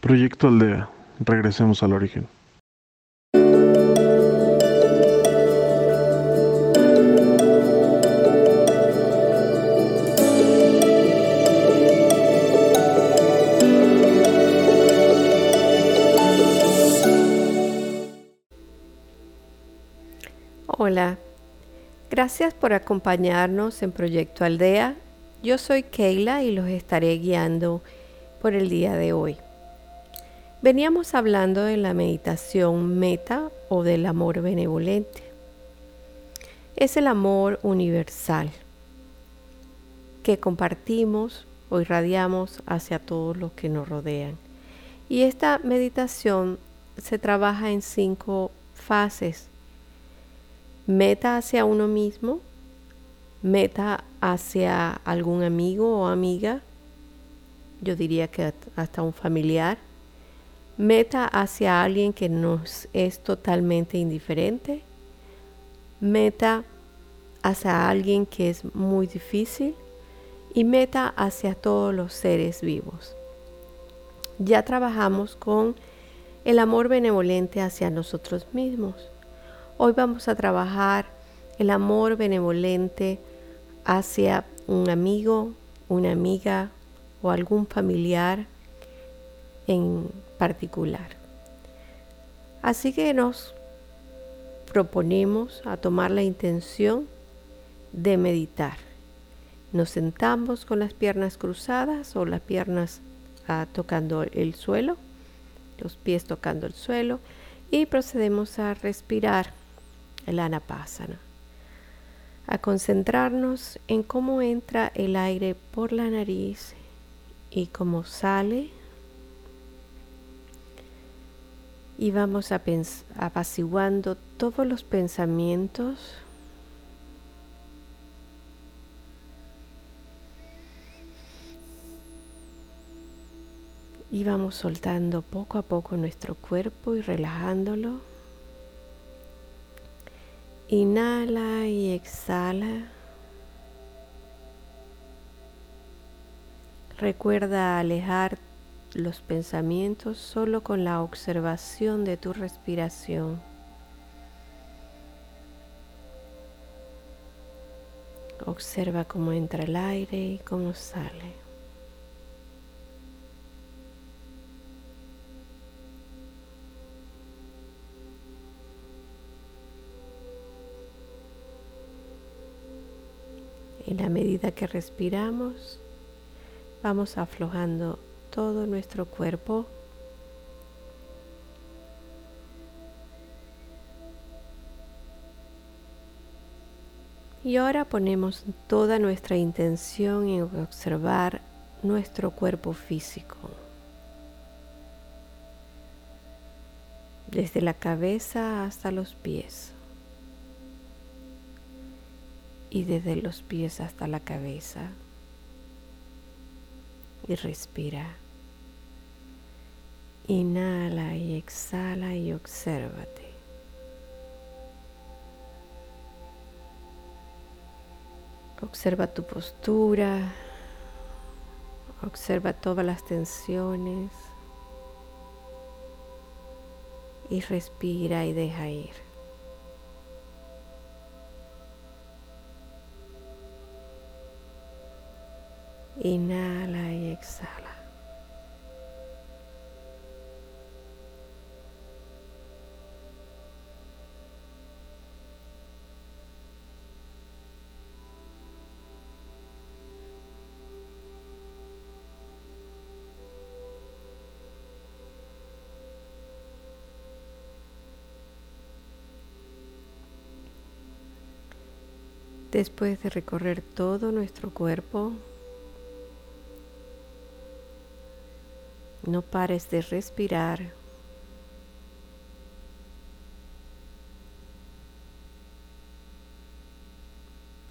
Proyecto Aldea. Regresemos al origen. Hola, gracias por acompañarnos en Proyecto Aldea. Yo soy Keila y los estaré guiando por el día de hoy. Veníamos hablando de la meditación meta o del amor benevolente. Es el amor universal que compartimos o irradiamos hacia todos los que nos rodean. Y esta meditación se trabaja en cinco fases. Meta hacia uno mismo, meta hacia algún amigo o amiga, yo diría que hasta un familiar, meta hacia alguien que nos es totalmente indiferente, meta hacia alguien que es muy difícil y meta hacia todos los seres vivos. Ya trabajamos con el amor benevolente hacia nosotros mismos. Hoy vamos a trabajar el amor benevolente hacia un amigo, una amiga o algún familiar en particular. Así que nos proponemos a tomar la intención de meditar. Nos sentamos con las piernas cruzadas o las piernas ah, tocando el suelo, los pies tocando el suelo y procedemos a respirar el anapasana, a concentrarnos en cómo entra el aire por la nariz y cómo sale y vamos a apaciguando todos los pensamientos y vamos soltando poco a poco nuestro cuerpo y relajándolo. Inhala y exhala. Recuerda alejar los pensamientos solo con la observación de tu respiración. Observa cómo entra el aire y cómo sale. En la medida que respiramos, vamos aflojando todo nuestro cuerpo. Y ahora ponemos toda nuestra intención en observar nuestro cuerpo físico. Desde la cabeza hasta los pies. Y desde los pies hasta la cabeza y respira. Inhala y exhala y obsérvate. Observa tu postura, observa todas las tensiones y respira y deja ir. Inhala y exhala. Después de recorrer todo nuestro cuerpo, No pares de respirar.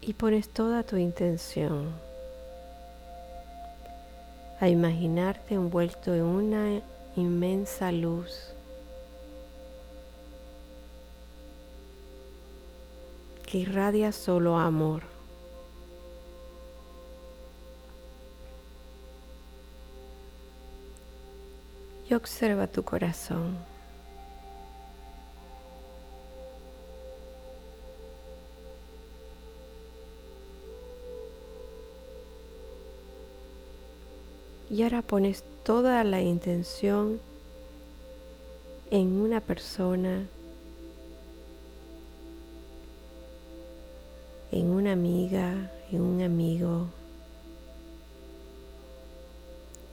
Y pones toda tu intención a imaginarte envuelto en una inmensa luz que irradia solo amor. Y observa tu corazón. Y ahora pones toda la intención en una persona, en una amiga, en un amigo,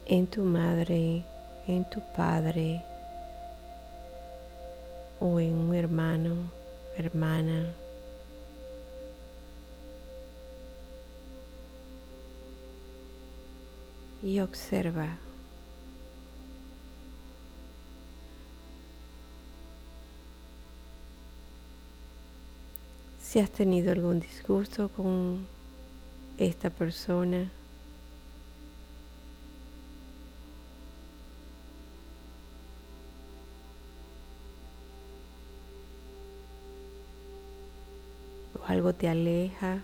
en tu madre, en tu padre o en un hermano, hermana. Y observa. Si has tenido algún disgusto con esta persona, te aleja.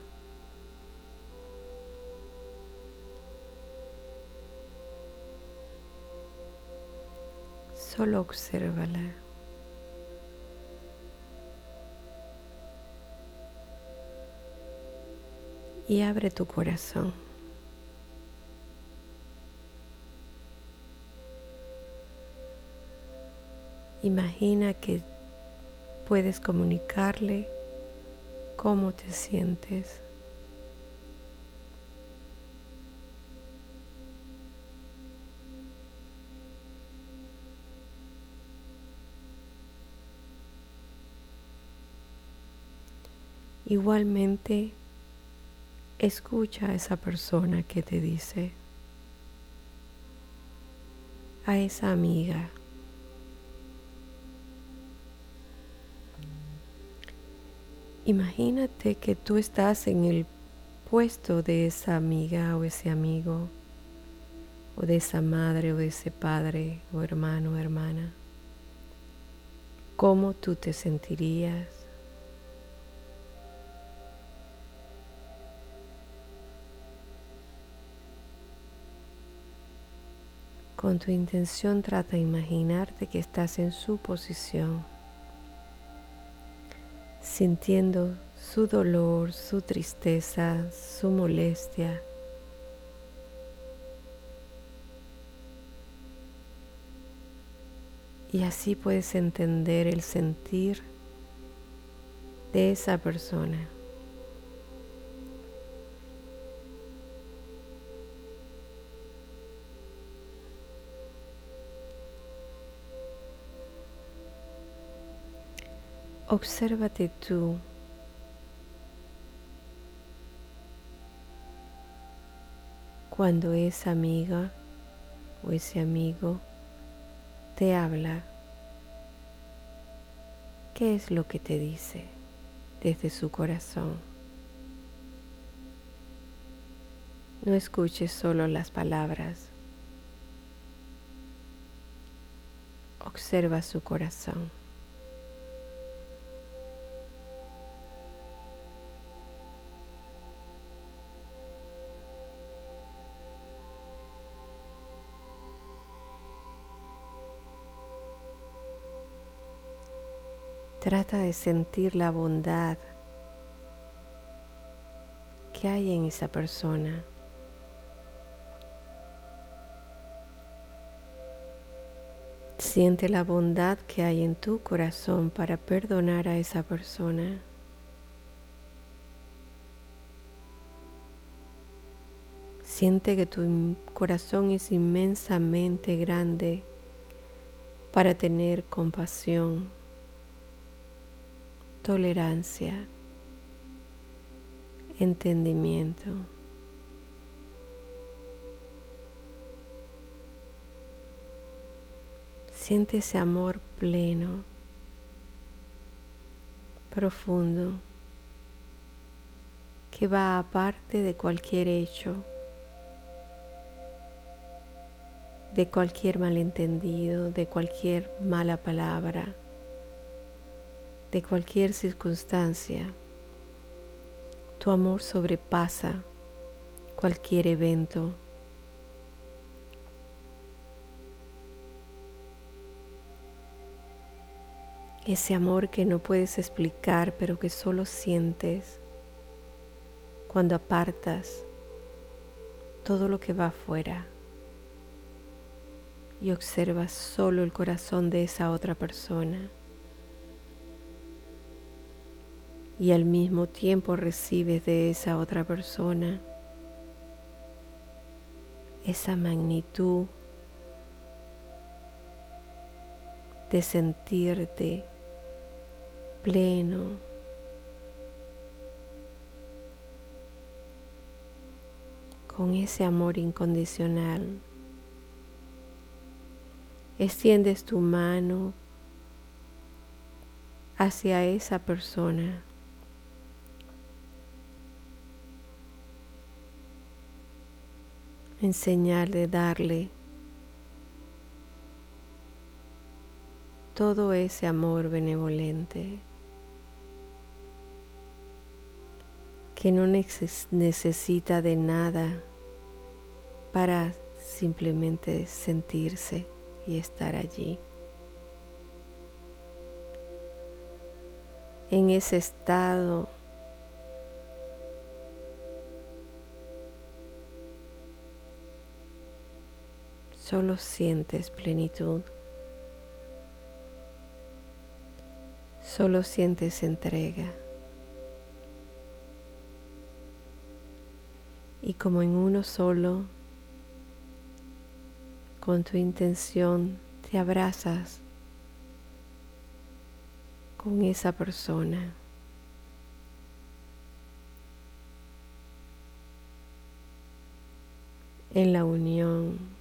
Solo obsérvala. Y abre tu corazón. Imagina que puedes comunicarle cómo te sientes. Igualmente, escucha a esa persona que te dice, a esa amiga, Imagínate que tú estás en el puesto de esa amiga o ese amigo, o de esa madre o de ese padre o hermano o hermana. ¿Cómo tú te sentirías? Con tu intención trata de imaginarte que estás en su posición sintiendo su dolor, su tristeza, su molestia. Y así puedes entender el sentir de esa persona. Obsérvate tú. Cuando esa amiga o ese amigo te habla, ¿qué es lo que te dice desde su corazón? No escuches solo las palabras. Observa su corazón. Trata de sentir la bondad que hay en esa persona. Siente la bondad que hay en tu corazón para perdonar a esa persona. Siente que tu corazón es inmensamente grande para tener compasión tolerancia, entendimiento. Siente ese amor pleno, profundo, que va aparte de cualquier hecho, de cualquier malentendido, de cualquier mala palabra de cualquier circunstancia. Tu amor sobrepasa cualquier evento. ese amor que no puedes explicar, pero que solo sientes cuando apartas todo lo que va afuera y observas solo el corazón de esa otra persona. Y al mismo tiempo recibes de esa otra persona esa magnitud de sentirte pleno, con ese amor incondicional. Extiendes tu mano hacia esa persona. En señal de darle todo ese amor benevolente que no necesita de nada para simplemente sentirse y estar allí. En ese estado solo sientes plenitud. Solo sientes entrega. Y como en uno solo, con tu intención, te abrazas con esa persona. En la unión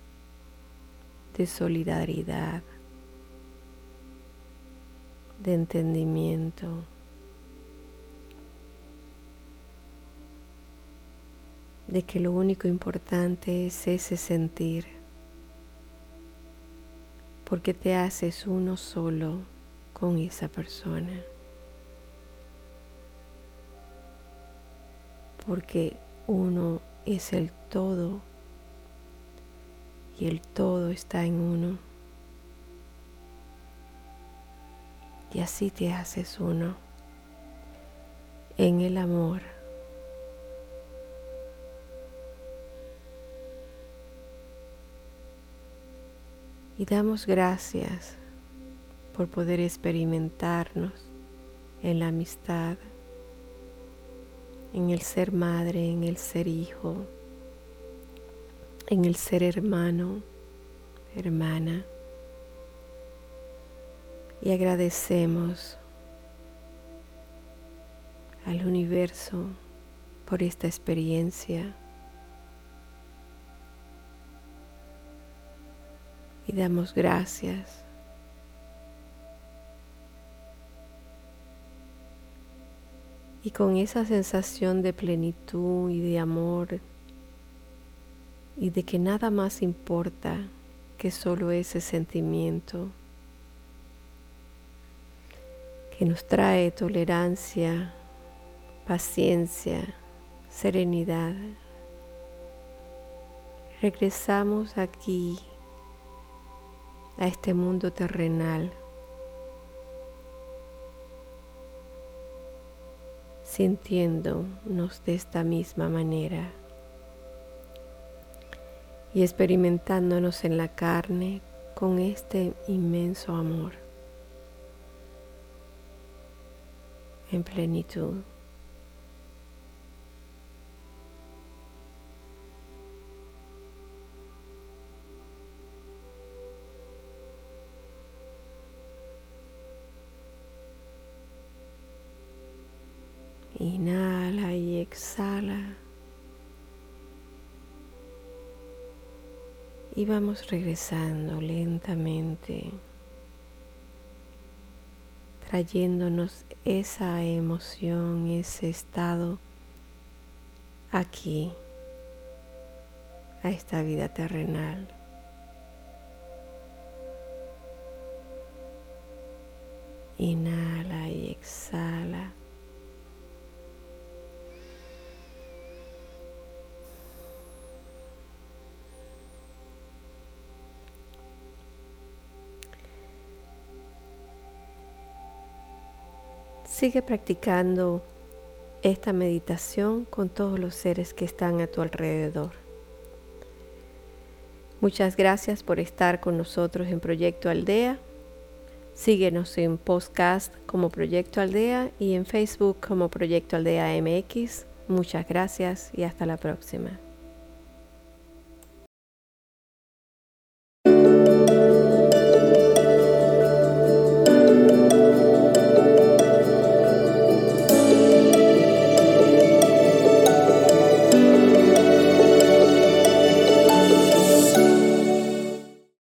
de solidaridad de entendimiento. de que lo único importante es ese sentir, porque te haces uno solo con esa persona, porque uno es el todo y el todo está en uno. Y así te haces uno en el amor. Y damos gracias por poder experimentarnos en la amistad, en el ser madre, en el ser hijo, en el ser hermano, hermana y agradecemos al universo por esta experiencia y damos gracias. Y con esa sensación de plenitud y de amor y de que nada más importa que solo ese sentimiento, que nos trae tolerancia, paciencia, serenidad. Regresamos aquí a este mundo terrenal sintiéndonos de esta misma manera y experimentándonos en la carne con este inmenso amor. en plenitud. Inhala y exhala. Y vamos regresando lentamente trayéndonos esa emoción, ese estado aquí, a esta vida terrenal. Inhala y exhala. Sigue practicando esta meditación con todos los seres que están a tu alrededor. Muchas gracias por estar con nosotros en Proyecto Aldea. Síguenos en podcast como Proyecto Aldea y en Facebook como Proyecto Aldea MX. Muchas gracias y hasta la próxima.